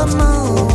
the moon.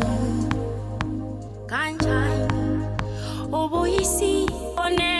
Kanjani? Kanjani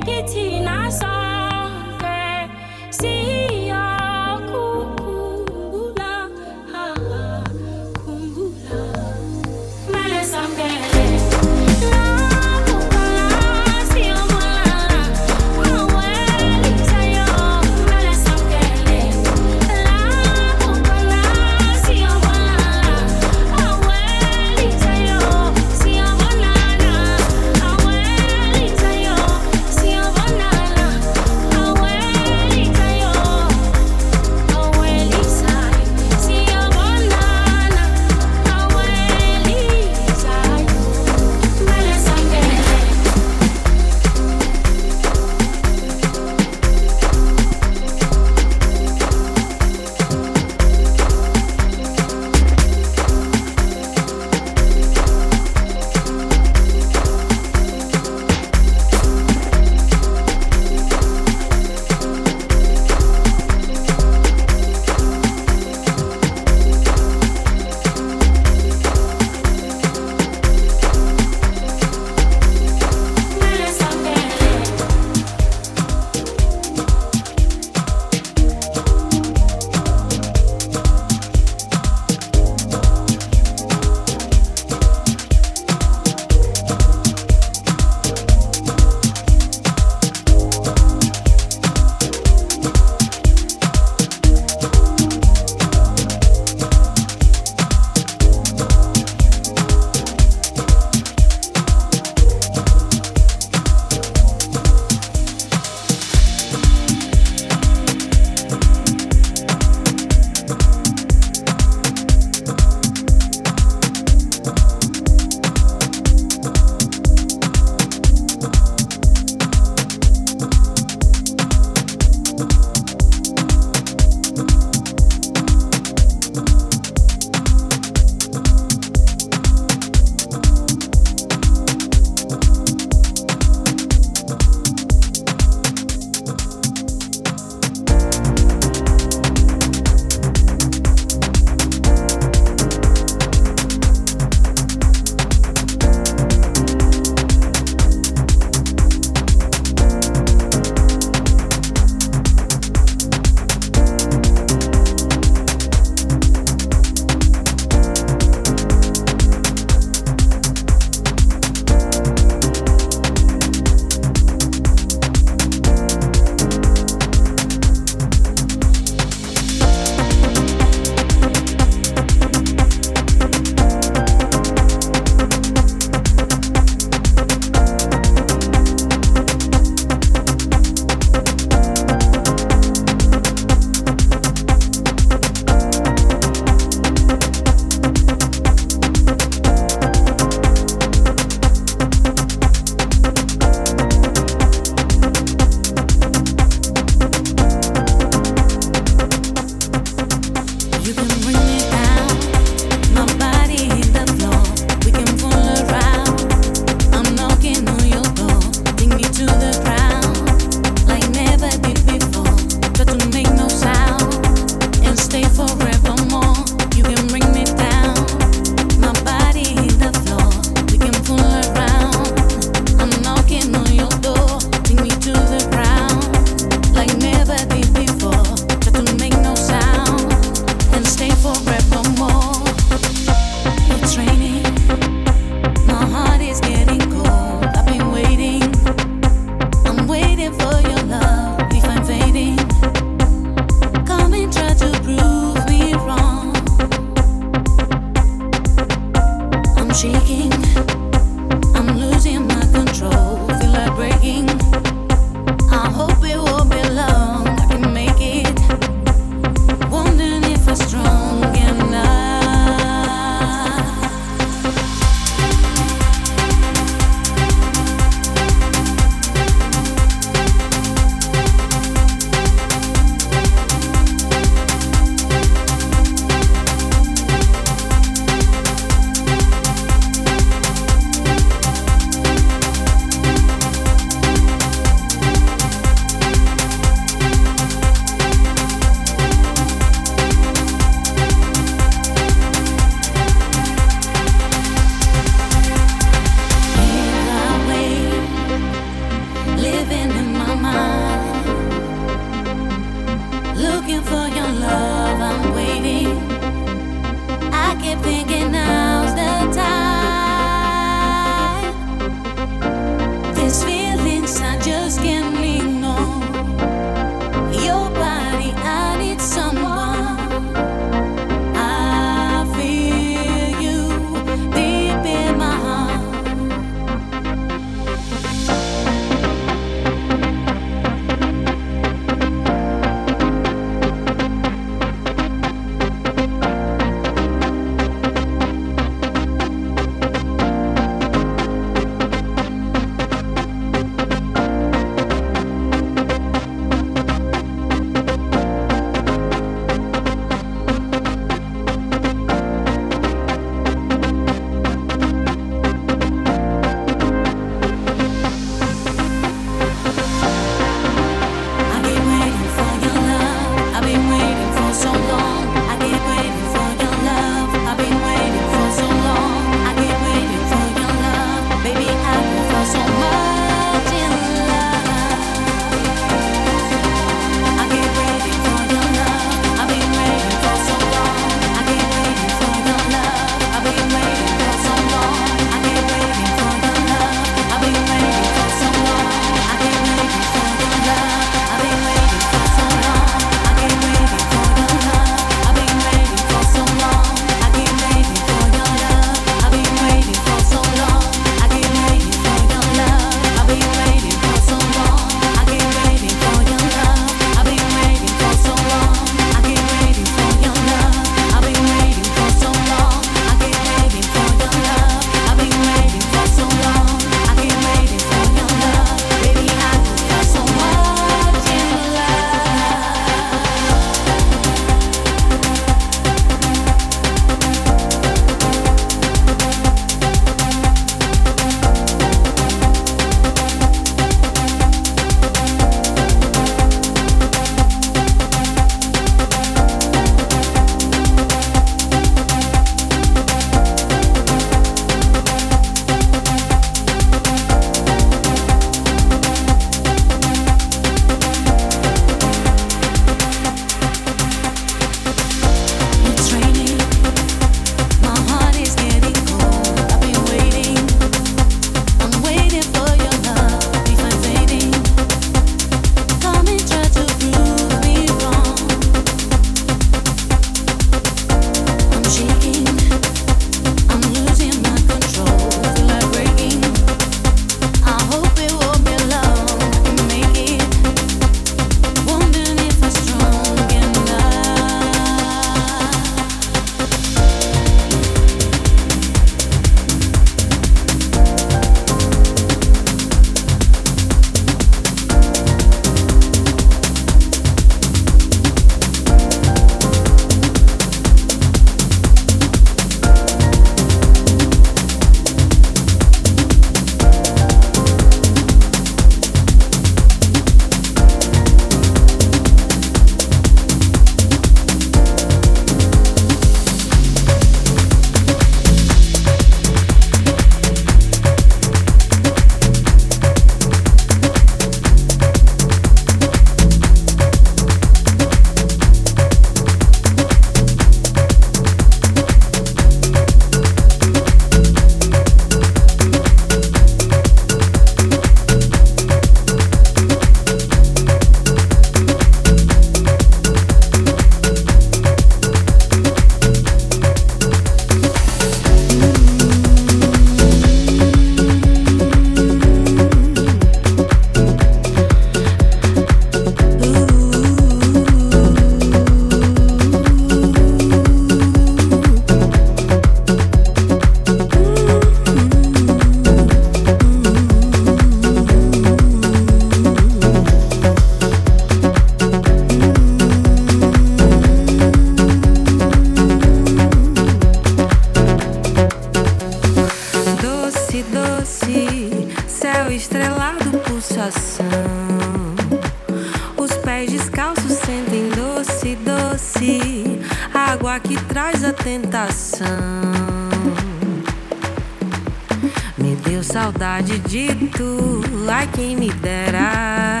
saudade de tu, ai quem me dera.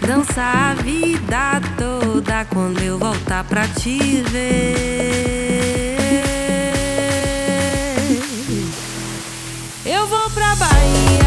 Dançar a vida toda quando eu voltar pra te ver. Eu vou pra Bahia.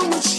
know what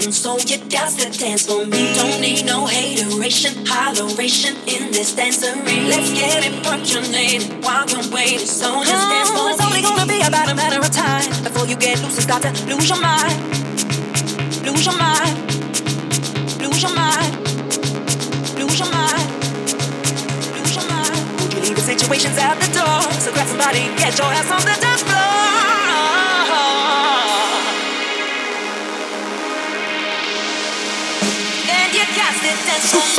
so you got to dance for me. Don't need no hateration, holleration in this dancery. Let's get it punctuated while you're waiting. So just dance for It's me. only gonna be about a matter of time before you get loose and start to lose your mind, lose your mind, lose your mind, lose your mind. You leave the situations at the door, so grab somebody, get your ass on the dance floor. And